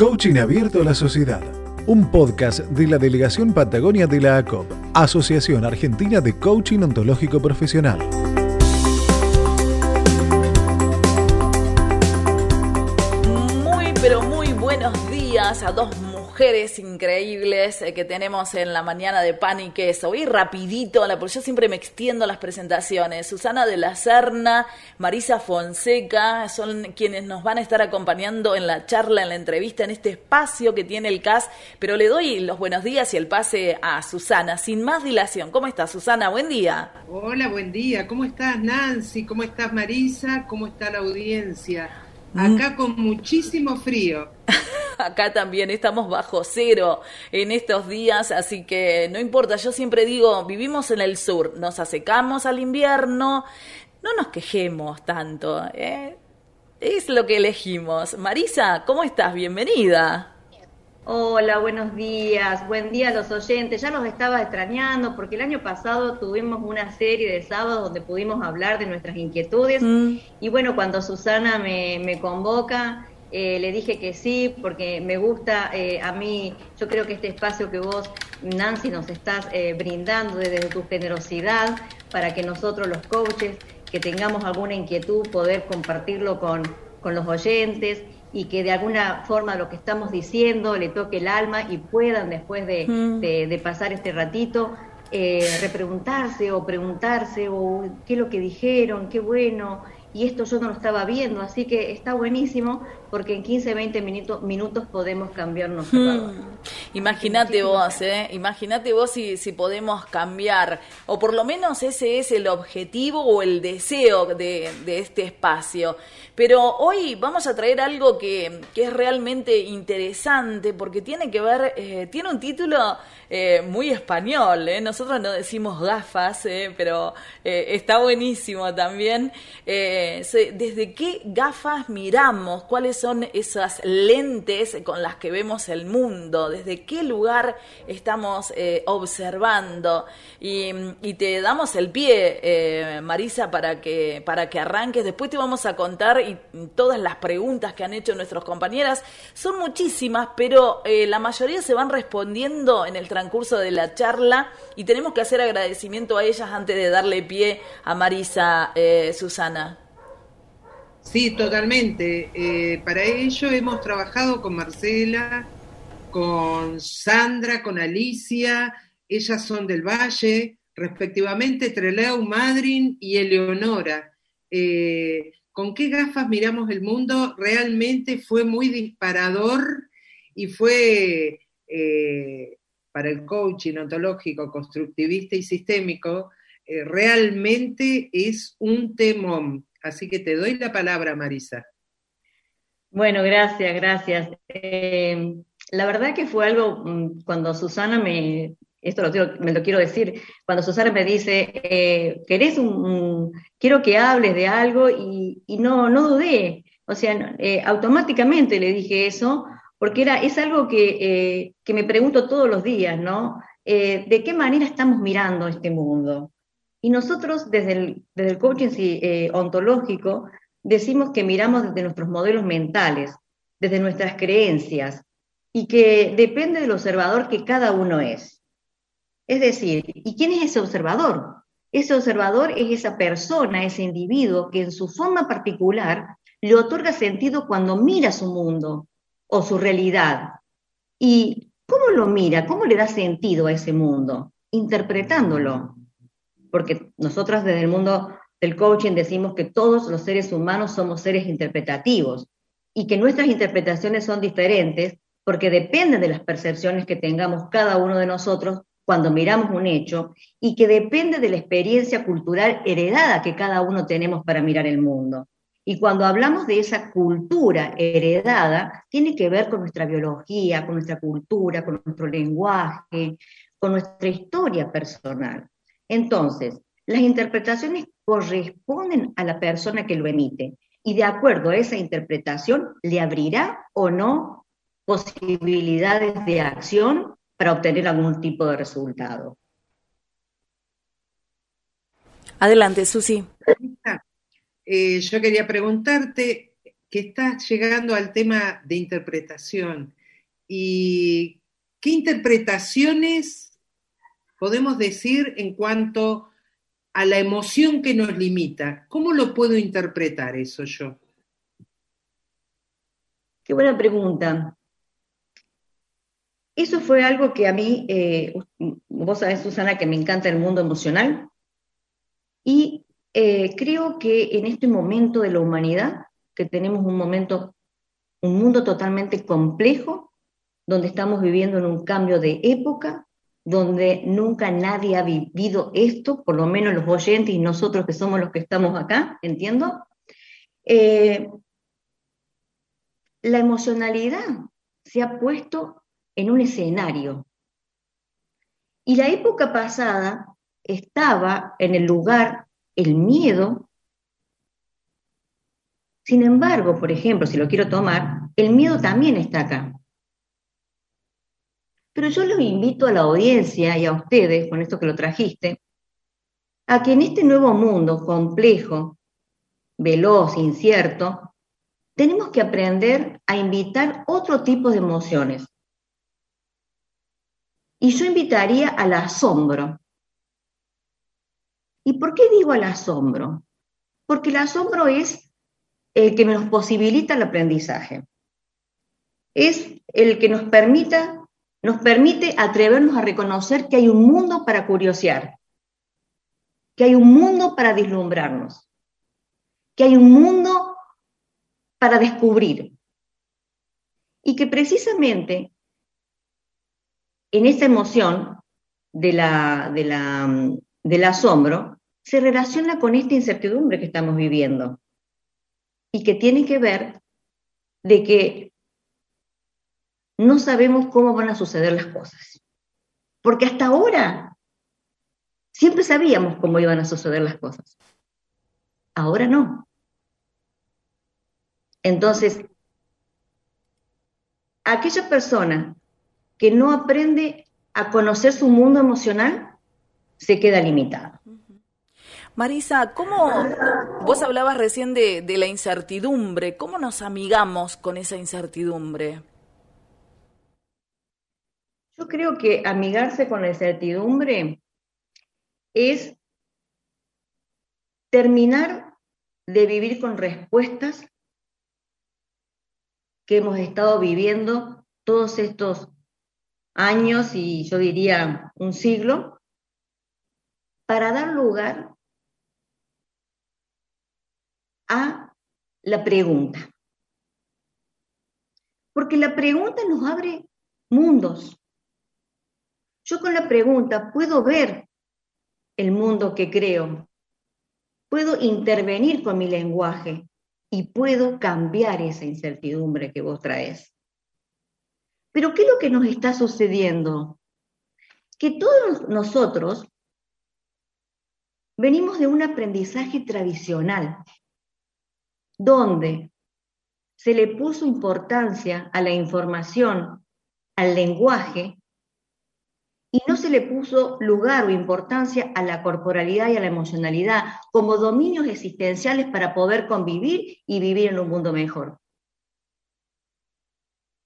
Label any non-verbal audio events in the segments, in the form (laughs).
Coaching Abierto a la Sociedad. Un podcast de la Delegación Patagonia de la ACOP, Asociación Argentina de Coaching Ontológico Profesional. Muy, pero muy buenos días a dos mujeres increíbles eh, que tenemos en la mañana de pan y queso. Voy rapidito, porque yo siempre me extiendo las presentaciones. Susana de la Serna, Marisa Fonseca, son quienes nos van a estar acompañando en la charla, en la entrevista, en este espacio que tiene el CAS. Pero le doy los buenos días y el pase a Susana, sin más dilación. ¿Cómo estás, Susana? Buen día. Hola, buen día. ¿Cómo estás, Nancy? ¿Cómo estás, Marisa? ¿Cómo está la audiencia? Mm. Acá con muchísimo frío. (laughs) (laughs) acá también estamos bajo cero en estos días, así que no importa, yo siempre digo, vivimos en el sur, nos asecamos al invierno, no nos quejemos tanto, ¿eh? es lo que elegimos. Marisa, ¿cómo estás? Bienvenida. Hola, buenos días, buen día a los oyentes. Ya los estaba extrañando porque el año pasado tuvimos una serie de sábados donde pudimos hablar de nuestras inquietudes mm. y bueno, cuando Susana me, me convoca, eh, le dije que sí, porque me gusta eh, a mí, yo creo que este espacio que vos, Nancy, nos estás eh, brindando desde tu generosidad para que nosotros los coaches, que tengamos alguna inquietud, poder compartirlo con, con los oyentes y que de alguna forma lo que estamos diciendo le toque el alma y puedan después de, mm. de pasar este ratito repreguntarse o preguntarse o qué es lo que dijeron, qué bueno, y esto yo no lo estaba viendo, así que está buenísimo porque en 15, 20 minutos, minutos podemos cambiarnos. Hmm. Imagínate vos, ¿eh? Imagínate vos si, si podemos cambiar, o por lo menos ese es el objetivo o el deseo de, de este espacio. Pero hoy vamos a traer algo que, que es realmente interesante porque tiene que ver, eh, tiene un título eh, muy español, ¿eh? Nosotros no decimos gafas, ¿eh? pero está buenísimo también. ¿Desde qué gafas miramos? ¿Cuáles son esas lentes con las que vemos el mundo? ¿Desde qué lugar estamos observando? Y, y, te damos el pie, Marisa, para que, para que arranques. Después te vamos a contar y todas las preguntas que han hecho nuestras compañeras. Son muchísimas, pero la mayoría se van respondiendo en el transcurso de la charla y tenemos que hacer agradecimiento a ellas antes de darle pie a Marisa eh, Susana. Sí, totalmente. Eh, para ello hemos trabajado con Marcela, con Sandra, con Alicia, ellas son del Valle, respectivamente Treleu, Madrin y Eleonora. Eh, ¿Con qué gafas miramos el mundo? Realmente fue muy disparador y fue para el coaching ontológico, constructivista y sistémico, eh, realmente es un temón. Así que te doy la palabra, Marisa. Bueno, gracias, gracias. Eh, la verdad que fue algo, mm, cuando Susana me, esto lo, me lo quiero decir, cuando Susana me dice, eh, ¿querés un, quiero que hables de algo? Y, no, no dudé, o sea, automáticamente le dije eso, porque era, es algo eh, que, me pregunto todos los días, ¿no? Eh, ¿De qué manera estamos mirando este mundo? Y nosotros desde el, desde coaching eh, ontológico decimos que miramos desde nuestros modelos mentales, desde nuestras creencias, y que depende del observador que cada uno es. Es decir, ¿y quién es ese observador? Ese observador es esa persona, ese individuo que en su forma particular le otorga sentido cuando mira su mundo, o su realidad. ¿Y cómo lo mira? ¿Cómo le da sentido a ese mundo? Interpretándolo. Porque nosotros desde el mundo del coaching decimos que todos los seres humanos somos seres interpretativos y que nuestras interpretaciones son diferentes porque dependen de las percepciones que tengamos cada uno de nosotros cuando miramos un hecho y que depende de la experiencia cultural heredada que cada uno tenemos para mirar el mundo. Y cuando hablamos de esa cultura heredada, tiene que ver con nuestra biología, con nuestra cultura, con nuestro lenguaje, con nuestra historia personal. Entonces, las interpretaciones corresponden a la persona que lo emite y de acuerdo a esa interpretación le abrirá o no posibilidades de acción para obtener algún tipo de resultado. Adelante, Susi. Eh, yo quería preguntarte, que estás llegando al tema de interpretación. ¿Y qué interpretaciones podemos decir en cuanto a la emoción que nos limita? ¿Cómo lo puedo interpretar eso yo? Qué buena pregunta. Eso fue algo que a mí, eh, vos sabés, Susana, que me encanta el mundo emocional. Y eh, creo que en este momento de la humanidad, que tenemos un momento, un mundo totalmente complejo, donde estamos viviendo en un cambio de época, donde nunca nadie ha vivido esto, por lo menos los oyentes y nosotros que somos los que estamos acá, entiendo. Eh, la emocionalidad se ha puesto en un escenario. Y la época pasada estaba en el lugar el miedo. Sin embargo, por ejemplo, si lo quiero tomar, el miedo también está acá. Pero yo los invito a la audiencia y a ustedes, con esto que lo trajiste, a que en este nuevo mundo complejo, veloz, incierto, tenemos que aprender a invitar otro tipo de emociones. Y yo invitaría al asombro. ¿Y por qué digo al asombro? Porque el asombro es el que nos posibilita el aprendizaje. Es el que nos permita, nos permite atrevernos a reconocer que hay un mundo para curiosear, que hay un mundo para vislumbrarnos, que hay un mundo para descubrir. Y que precisamente en esa emoción de la, de la del asombro se relaciona con esta incertidumbre que estamos viviendo y que tiene que ver de que no sabemos cómo van a suceder las cosas. Porque hasta ahora siempre sabíamos cómo iban a suceder las cosas. Ahora no. Entonces, aquella persona que no aprende a conocer su mundo emocional se queda limitado. Marisa, ¿cómo vos hablabas recién de, de la incertidumbre? ¿Cómo nos amigamos con esa incertidumbre? Yo creo que amigarse con la incertidumbre es terminar de vivir con respuestas que hemos estado viviendo todos estos años y yo diría un siglo, para dar lugar a la pregunta. Porque la pregunta nos abre mundos. Yo con la pregunta puedo ver el mundo que creo, puedo intervenir con mi lenguaje y puedo cambiar esa incertidumbre que vos traes. Pero ¿qué es lo que nos está sucediendo? Que todos nosotros Venimos de un aprendizaje tradicional, donde se le puso importancia a la información, al lenguaje, y no se le puso lugar o importancia a la corporalidad y a la emocionalidad como dominios existenciales para poder convivir y vivir en un mundo mejor.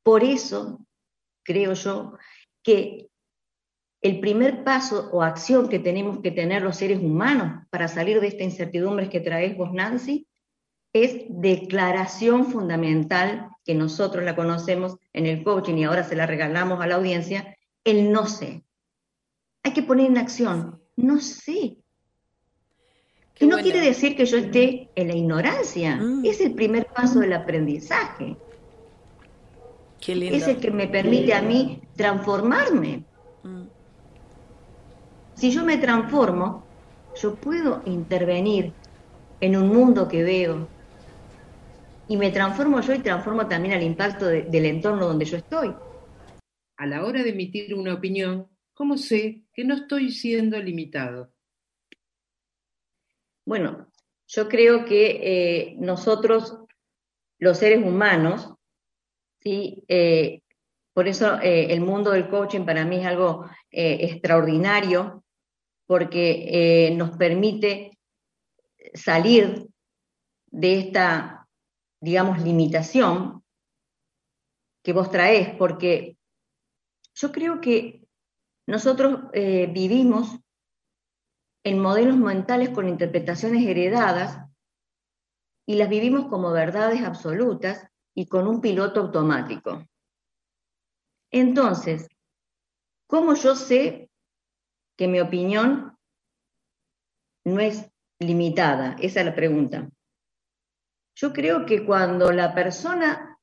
Por eso, creo yo, que el primer paso o acción que tenemos que tener los seres humanos para salir de esta incertidumbre que traes vos, Nancy, es declaración fundamental, que nosotros la conocemos en el coaching y ahora se la regalamos a la audiencia, el no sé. Hay que poner en acción, no sé. y no quiere decir que yo esté en la ignorancia, mm. es el primer paso del aprendizaje. Es el que me permite a mí transformarme. Mm. Si yo me transformo, yo puedo intervenir en un mundo que veo. Y me transformo yo y transformo también al impacto del entorno donde yo estoy. A la hora de emitir una opinión, ¿cómo sé que no estoy siendo limitado? Bueno, yo creo que eh, nosotros, los seres humanos, ¿sí? Eh, por eso eh, el mundo del coaching para mí es algo extraordinario, porque nos permite salir de esta, digamos, limitación que vos traés, porque yo creo que nosotros eh, vivimos en modelos mentales con interpretaciones heredadas y las vivimos como verdades absolutas y con un piloto automático. Entonces, ¿cómo yo sé que mi opinión no es limitada? Esa es la pregunta. Yo creo que cuando la persona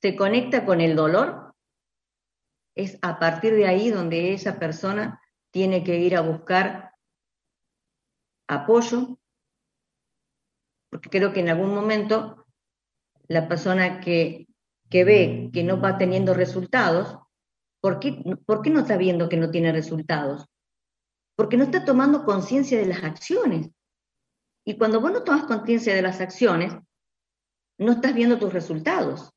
se conecta con el dolor, es a partir de ahí donde esa persona tiene que ir a buscar apoyo, porque creo que en algún momento la persona que, ve que no va teniendo resultados, ¿por qué, ¿por qué no está viendo que no tiene resultados? Porque no está tomando conciencia de las acciones. Y cuando vos no tomas conciencia de las acciones, no estás viendo tus resultados.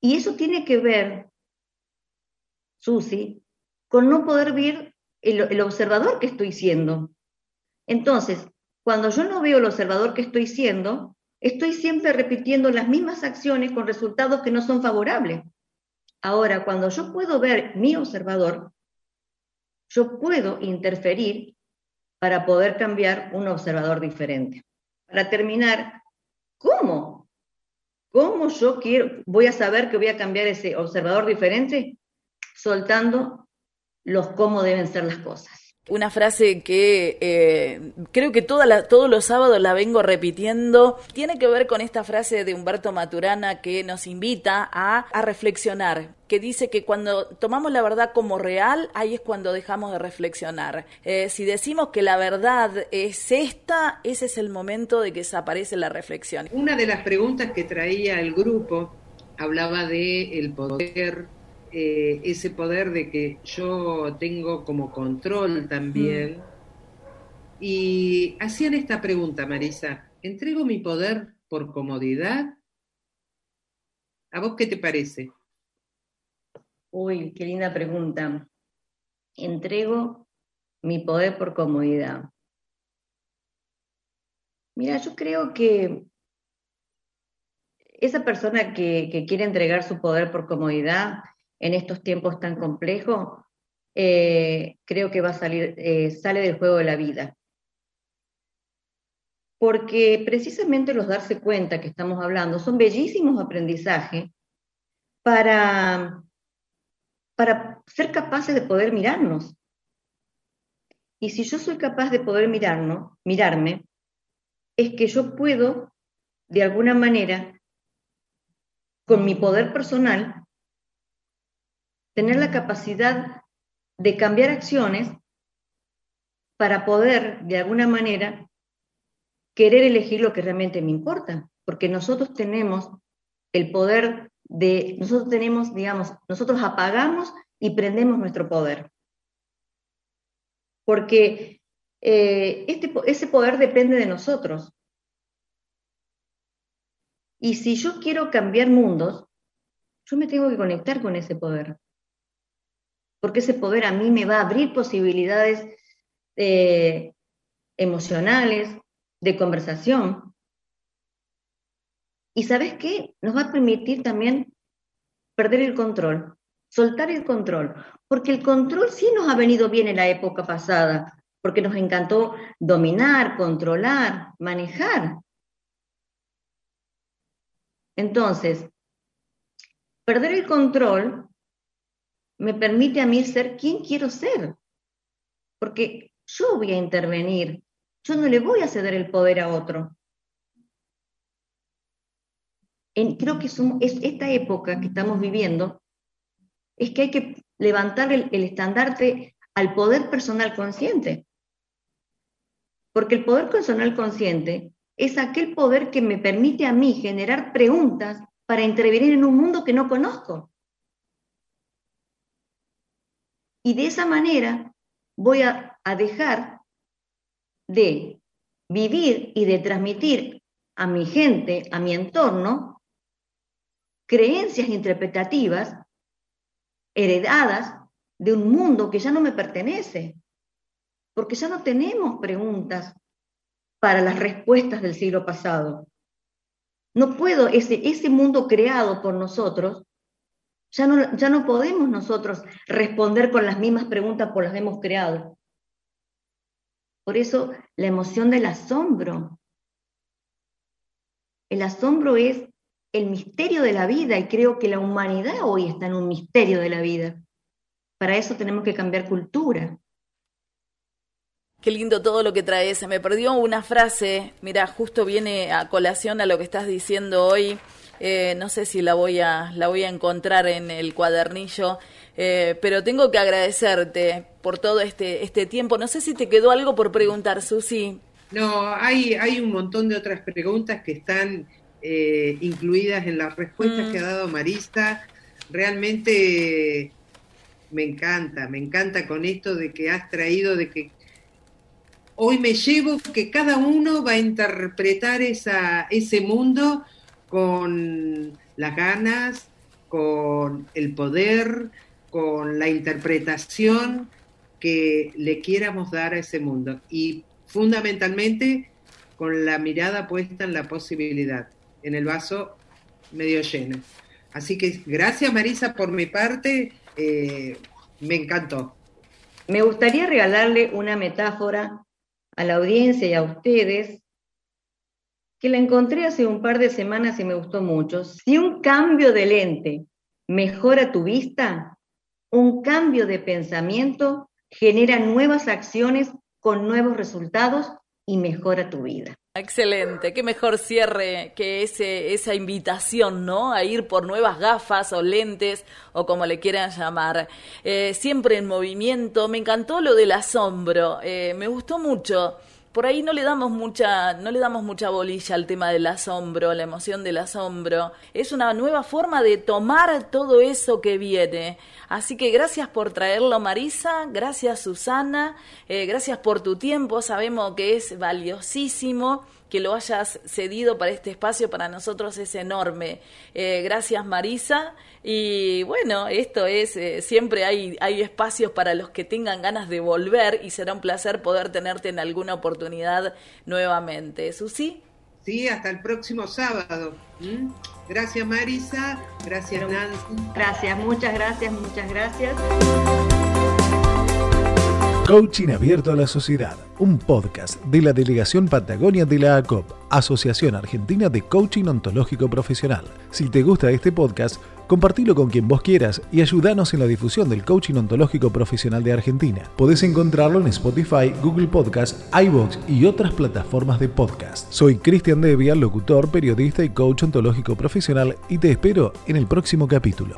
Y eso tiene que ver, Susi, con no poder ver el, observador que estoy siendo. Entonces, cuando yo no veo el observador que estoy siendo, estoy siempre repitiendo las mismas acciones con resultados que no son favorables. Ahora, cuando yo puedo ver mi observador, yo puedo interferir para poder cambiar un observador diferente. Para terminar, ¿cómo? ¿Cómo yo quiero, voy a saber que voy a cambiar ese observador diferente? Soltando los cómo deben ser las cosas. Una frase que eh, creo que toda todos los sábados la vengo repitiendo. Tiene que ver con esta frase de Humberto Maturana que nos invita a, reflexionar, que dice que cuando tomamos la verdad como real, ahí es cuando dejamos de reflexionar. Eh, si decimos que la verdad es esta, ese es el momento de que desaparece la reflexión. Una de las preguntas que traía el grupo hablaba de el poder eh, ese poder de que yo tengo como control también. Mm. Y hacían esta pregunta, Marisa, ¿entrego mi poder por comodidad? ¿A vos qué te parece? Uy, qué linda pregunta. ¿Entrego mi poder por comodidad? Mira, yo creo que esa persona que, que, quiere entregar su poder por comodidad en estos tiempos tan complejos, eh, creo que va a salir, eh, sale del juego de la vida. Porque precisamente los darse cuenta que estamos hablando son bellísimos aprendizajes para, para ser capaces de poder mirarnos. Y si yo soy capaz de poder mirarnos, mirarme, es que yo puedo, de alguna manera, con mi poder personal, tener la capacidad de cambiar acciones para poder, de alguna manera, querer elegir lo que realmente me importa, porque nosotros tenemos el poder de, nosotros tenemos, digamos, nosotros apagamos y prendemos nuestro poder. Porque eh, este, ese poder depende de nosotros. Y si yo quiero cambiar mundos, yo me tengo que conectar con ese poder porque ese poder a mí me va a abrir posibilidades eh, emocionales, de conversación. Y sabes qué? Nos va a permitir también perder el control, soltar el control, porque el control sí nos ha venido bien en la época pasada, porque nos encantó dominar, controlar, manejar. Entonces, perder el control me permite a mí ser quien quiero ser. Porque yo voy a intervenir, yo no le voy a ceder el poder a otro. creo que es, esta época que estamos viviendo, es que hay que levantar el, el estandarte al poder personal consciente. Porque el poder personal consciente es aquel poder que me permite a mí generar preguntas para intervenir en un mundo que no conozco. Y de esa manera voy a, dejar de vivir y de transmitir a mi gente, a mi entorno, creencias interpretativas heredadas de un mundo que ya no me pertenece, porque ya no tenemos preguntas para las respuestas del siglo pasado. No puedo, ese, mundo creado por nosotros, ya no, ya no podemos nosotros responder con las mismas preguntas por las que hemos creado. Por eso la emoción del asombro. El asombro es el misterio de la vida y creo que la humanidad hoy está en un misterio de la vida. Para eso tenemos que cambiar cultura. Qué lindo todo lo que traes. Se me perdió una frase, mira, justo viene a colación a lo que estás diciendo hoy. Eh, no sé si la voy a la voy a encontrar en el cuadernillo, eh, pero tengo que agradecerte por todo este este tiempo. No sé si te quedó algo por preguntar, Susi. No, hay hay un montón de otras preguntas que están eh, incluidas en las respuestas que ha mm. dado Marista. Realmente me encanta, me encanta con esto de que has traído de que hoy me llevo que cada uno va a interpretar esa, ese mundo con las ganas, con el poder, con la interpretación que le quieramos dar a ese mundo y fundamentalmente con la mirada puesta en la posibilidad, en el vaso medio lleno. Así que gracias Marisa por mi parte, eh, me encantó. Me gustaría regalarle una metáfora a la audiencia y a ustedes, que la encontré hace un par de semanas y me gustó mucho. Si un cambio de lente mejora tu vista, un cambio de pensamiento genera nuevas acciones con nuevos resultados y mejora tu vida. Excelente, qué mejor cierre que ese, esa invitación, ¿no? A ir por nuevas gafas o lentes o como le quieran llamar. Eh, siempre en movimiento, me encantó lo del asombro, eh, me gustó mucho por ahí no le damos mucha, no le damos mucha bolilla al tema del asombro, la emoción del asombro. Es una nueva forma de tomar todo eso que viene. Así que gracias por traerlo, Marisa, gracias Susana, eh, gracias por tu tiempo, sabemos que es valiosísimo que lo hayas cedido para este espacio, para nosotros es enorme. Eh, gracias Marisa. Y bueno, esto es, eh, siempre hay, hay espacios para los que tengan ganas de volver y será un placer poder tenerte en alguna oportunidad nuevamente. Susi. Sí, hasta el próximo sábado. ¿Mm? Gracias Marisa, gracias Nancy. Gracias, muchas gracias, muchas gracias. Coaching Abierto a la Sociedad, un podcast de la Delegación Patagonia de la ACOP, Asociación Argentina de Coaching Ontológico Profesional. Si te gusta este podcast, compartilo con quien vos quieras y ayúdanos en la difusión del coaching ontológico profesional de Argentina. Podés encontrarlo en Spotify, Google Podcast, iVoox y otras plataformas de podcast. Soy Cristian Devia, locutor, periodista y coach ontológico profesional y te espero en el próximo capítulo.